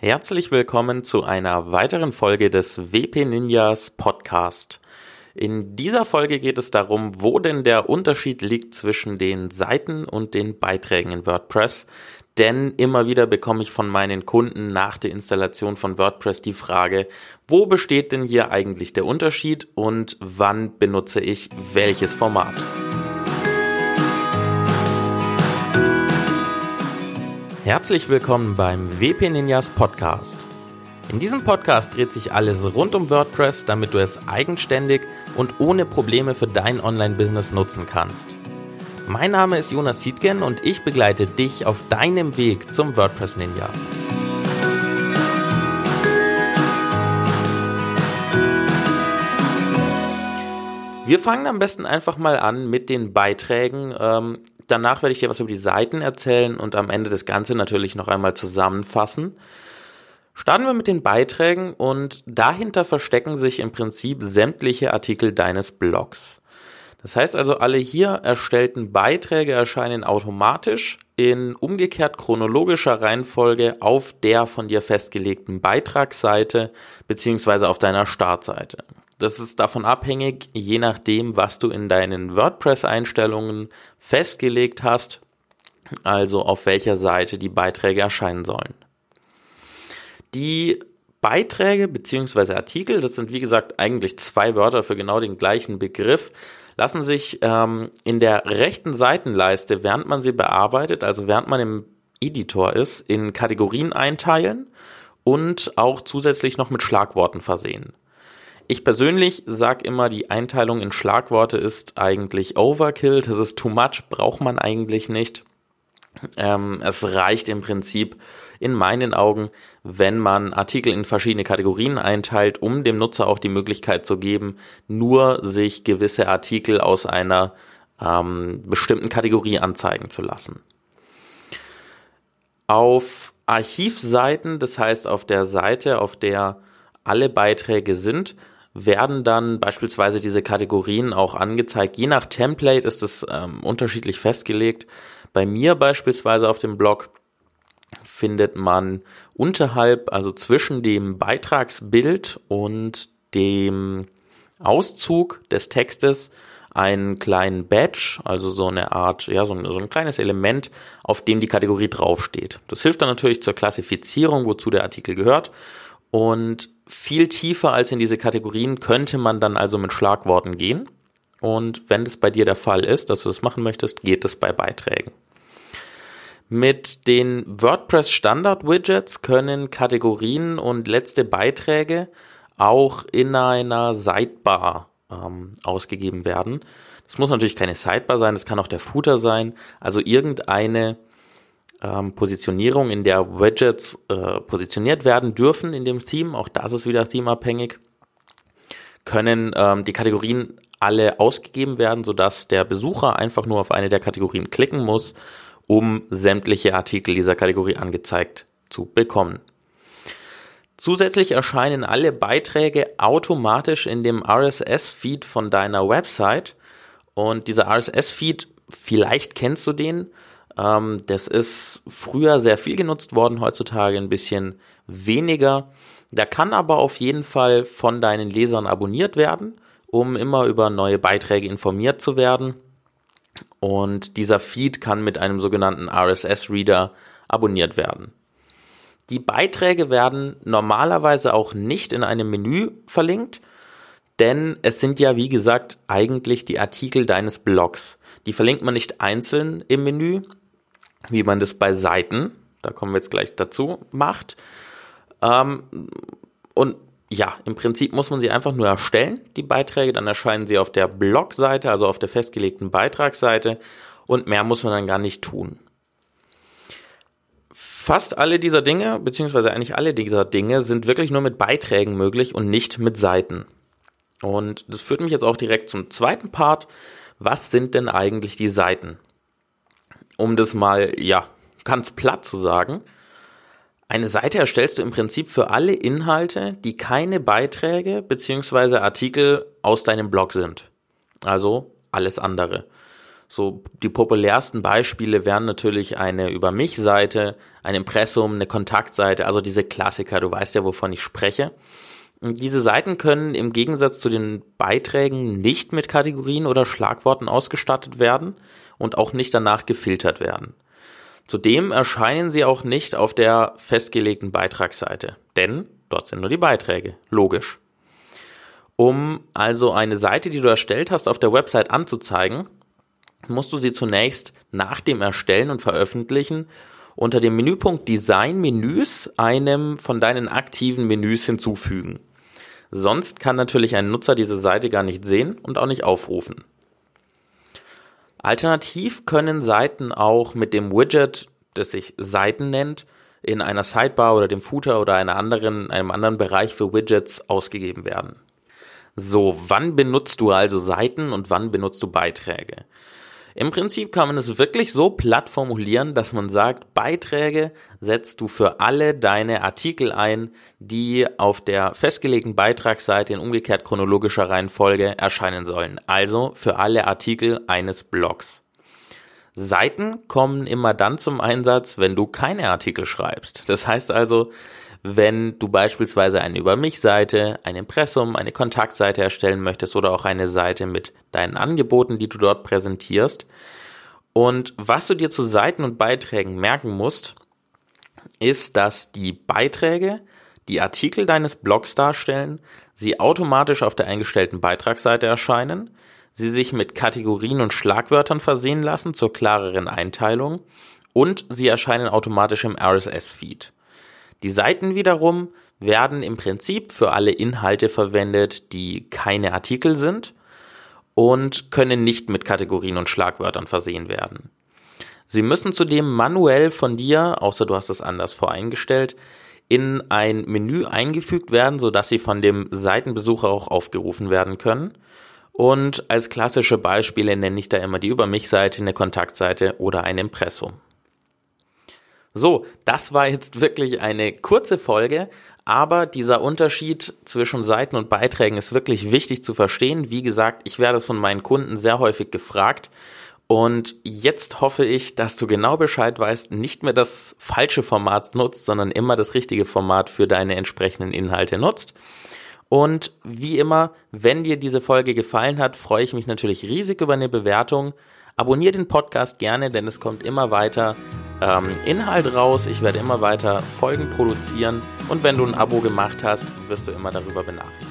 Herzlich willkommen zu einer weiteren Folge des WP Ninjas Podcast. In dieser Folge geht es darum, wo denn der Unterschied liegt zwischen den Seiten und den Beiträgen in WordPress. Denn immer wieder bekomme ich von meinen Kunden nach der Installation von WordPress die Frage, wo besteht denn hier eigentlich der Unterschied und wann benutze ich welches Format? Herzlich willkommen beim WP Ninjas Podcast. In diesem Podcast dreht sich alles rund um WordPress, damit du es eigenständig und ohne Probleme für dein Online-Business nutzen kannst. Mein Name ist Jonas Siedgen und ich begleite dich auf deinem Weg zum WordPress Ninja. Wir fangen am besten einfach mal an mit den Beiträgen. Ähm, Danach werde ich dir was über die Seiten erzählen und am Ende das Ganze natürlich noch einmal zusammenfassen. Starten wir mit den Beiträgen und dahinter verstecken sich im Prinzip sämtliche Artikel deines Blogs. Das heißt also, alle hier erstellten Beiträge erscheinen automatisch in umgekehrt chronologischer Reihenfolge auf der von dir festgelegten Beitragsseite beziehungsweise auf deiner Startseite. Das ist davon abhängig, je nachdem, was du in deinen WordPress-Einstellungen festgelegt hast, also auf welcher Seite die Beiträge erscheinen sollen. Die Beiträge bzw. Artikel, das sind wie gesagt eigentlich zwei Wörter für genau den gleichen Begriff, lassen sich ähm, in der rechten Seitenleiste, während man sie bearbeitet, also während man im Editor ist, in Kategorien einteilen und auch zusätzlich noch mit Schlagworten versehen. Ich persönlich sage immer, die Einteilung in Schlagworte ist eigentlich Overkill, das ist too much, braucht man eigentlich nicht. Ähm, es reicht im Prinzip in meinen Augen, wenn man Artikel in verschiedene Kategorien einteilt, um dem Nutzer auch die Möglichkeit zu geben, nur sich gewisse Artikel aus einer ähm, bestimmten Kategorie anzeigen zu lassen. Auf Archivseiten, das heißt auf der Seite, auf der alle Beiträge sind, werden dann beispielsweise diese Kategorien auch angezeigt. Je nach Template ist es ähm, unterschiedlich festgelegt. Bei mir beispielsweise auf dem Blog findet man unterhalb, also zwischen dem Beitragsbild und dem Auszug des Textes einen kleinen Badge, also so eine Art, ja, so ein, so ein kleines Element, auf dem die Kategorie draufsteht. Das hilft dann natürlich zur Klassifizierung, wozu der Artikel gehört. Und viel tiefer als in diese Kategorien könnte man dann also mit Schlagworten gehen. Und wenn das bei dir der Fall ist, dass du das machen möchtest, geht es bei Beiträgen. Mit den WordPress Standard Widgets können Kategorien und letzte Beiträge auch in einer Sidebar ähm, ausgegeben werden. Das muss natürlich keine Sidebar sein, das kann auch der Footer sein, also irgendeine ähm, Positionierung, in der Widgets äh, positioniert werden dürfen in dem Theme, auch das ist wieder themeabhängig, können ähm, die Kategorien alle ausgegeben werden, sodass der Besucher einfach nur auf eine der Kategorien klicken muss, um sämtliche Artikel dieser Kategorie angezeigt zu bekommen. Zusätzlich erscheinen alle Beiträge automatisch in dem RSS-Feed von deiner Website. Und dieser RSS-Feed, vielleicht kennst du den, ähm, das ist früher sehr viel genutzt worden, heutzutage ein bisschen weniger. Der kann aber auf jeden Fall von deinen Lesern abonniert werden, um immer über neue Beiträge informiert zu werden. Und dieser Feed kann mit einem sogenannten RSS-Reader abonniert werden. Die Beiträge werden normalerweise auch nicht in einem Menü verlinkt, denn es sind ja, wie gesagt, eigentlich die Artikel deines Blogs. Die verlinkt man nicht einzeln im Menü, wie man das bei Seiten, da kommen wir jetzt gleich dazu, macht. Ähm, und ja, im Prinzip muss man sie einfach nur erstellen, die Beiträge, dann erscheinen sie auf der Blogseite, also auf der festgelegten Beitragsseite und mehr muss man dann gar nicht tun. Fast alle dieser Dinge, beziehungsweise eigentlich alle dieser Dinge, sind wirklich nur mit Beiträgen möglich und nicht mit Seiten. Und das führt mich jetzt auch direkt zum zweiten Part. Was sind denn eigentlich die Seiten? Um das mal, ja, ganz platt zu sagen, eine Seite erstellst du im Prinzip für alle Inhalte, die keine Beiträge beziehungsweise Artikel aus deinem Blog sind. Also alles andere. So die populärsten Beispiele wären natürlich eine Über mich Seite, ein Impressum, eine Kontaktseite, also diese Klassiker, du weißt ja, wovon ich spreche. Diese Seiten können im Gegensatz zu den Beiträgen nicht mit Kategorien oder Schlagworten ausgestattet werden und auch nicht danach gefiltert werden. Zudem erscheinen sie auch nicht auf der festgelegten Beitragsseite, denn dort sind nur die Beiträge, logisch. Um also eine Seite, die du erstellt hast, auf der Website anzuzeigen, musst du sie zunächst nach dem Erstellen und Veröffentlichen unter dem Menüpunkt Design Menüs einem von deinen aktiven Menüs hinzufügen. Sonst kann natürlich ein Nutzer diese Seite gar nicht sehen und auch nicht aufrufen. Alternativ können Seiten auch mit dem Widget, das sich Seiten nennt, in einer Sidebar oder dem Footer oder einer anderen, einem anderen Bereich für Widgets ausgegeben werden. So, wann benutzt du also Seiten und wann benutzt du Beiträge? Im Prinzip kann man es wirklich so platt formulieren, dass man sagt, Beiträge setzt du für alle deine Artikel ein, die auf der festgelegten Beitragsseite in umgekehrt chronologischer Reihenfolge erscheinen sollen. Also für alle Artikel eines Blogs. Seiten kommen immer dann zum Einsatz, wenn du keine Artikel schreibst. Das heißt also, wenn du beispielsweise eine Über mich Seite, ein Impressum, eine Kontaktseite erstellen möchtest oder auch eine Seite mit deinen Angeboten, die du dort präsentierst. Und was du dir zu Seiten und Beiträgen merken musst, ist, dass die Beiträge die Artikel deines Blogs darstellen, sie automatisch auf der eingestellten Beitragsseite erscheinen, sie sich mit Kategorien und Schlagwörtern versehen lassen zur klareren Einteilung und sie erscheinen automatisch im RSS-Feed. Die Seiten wiederum werden im Prinzip für alle Inhalte verwendet, die keine Artikel sind und können nicht mit Kategorien und Schlagwörtern versehen werden. Sie müssen zudem manuell von dir, außer du hast es anders voreingestellt, in ein Menü eingefügt werden, sodass sie von dem Seitenbesucher auch aufgerufen werden können. Und als klassische Beispiele nenne ich da immer die Über mich Seite, eine Kontaktseite oder ein Impressum. So, das war jetzt wirklich eine kurze Folge, aber dieser Unterschied zwischen Seiten und Beiträgen ist wirklich wichtig zu verstehen. Wie gesagt, ich werde es von meinen Kunden sehr häufig gefragt. Und jetzt hoffe ich, dass du genau Bescheid weißt, nicht mehr das falsche Format nutzt, sondern immer das richtige Format für deine entsprechenden Inhalte nutzt. Und wie immer, wenn dir diese Folge gefallen hat, freue ich mich natürlich riesig über eine Bewertung. Abonnier den Podcast gerne, denn es kommt immer weiter ähm, Inhalt raus. Ich werde immer weiter Folgen produzieren und wenn du ein Abo gemacht hast, wirst du immer darüber benachrichtigt.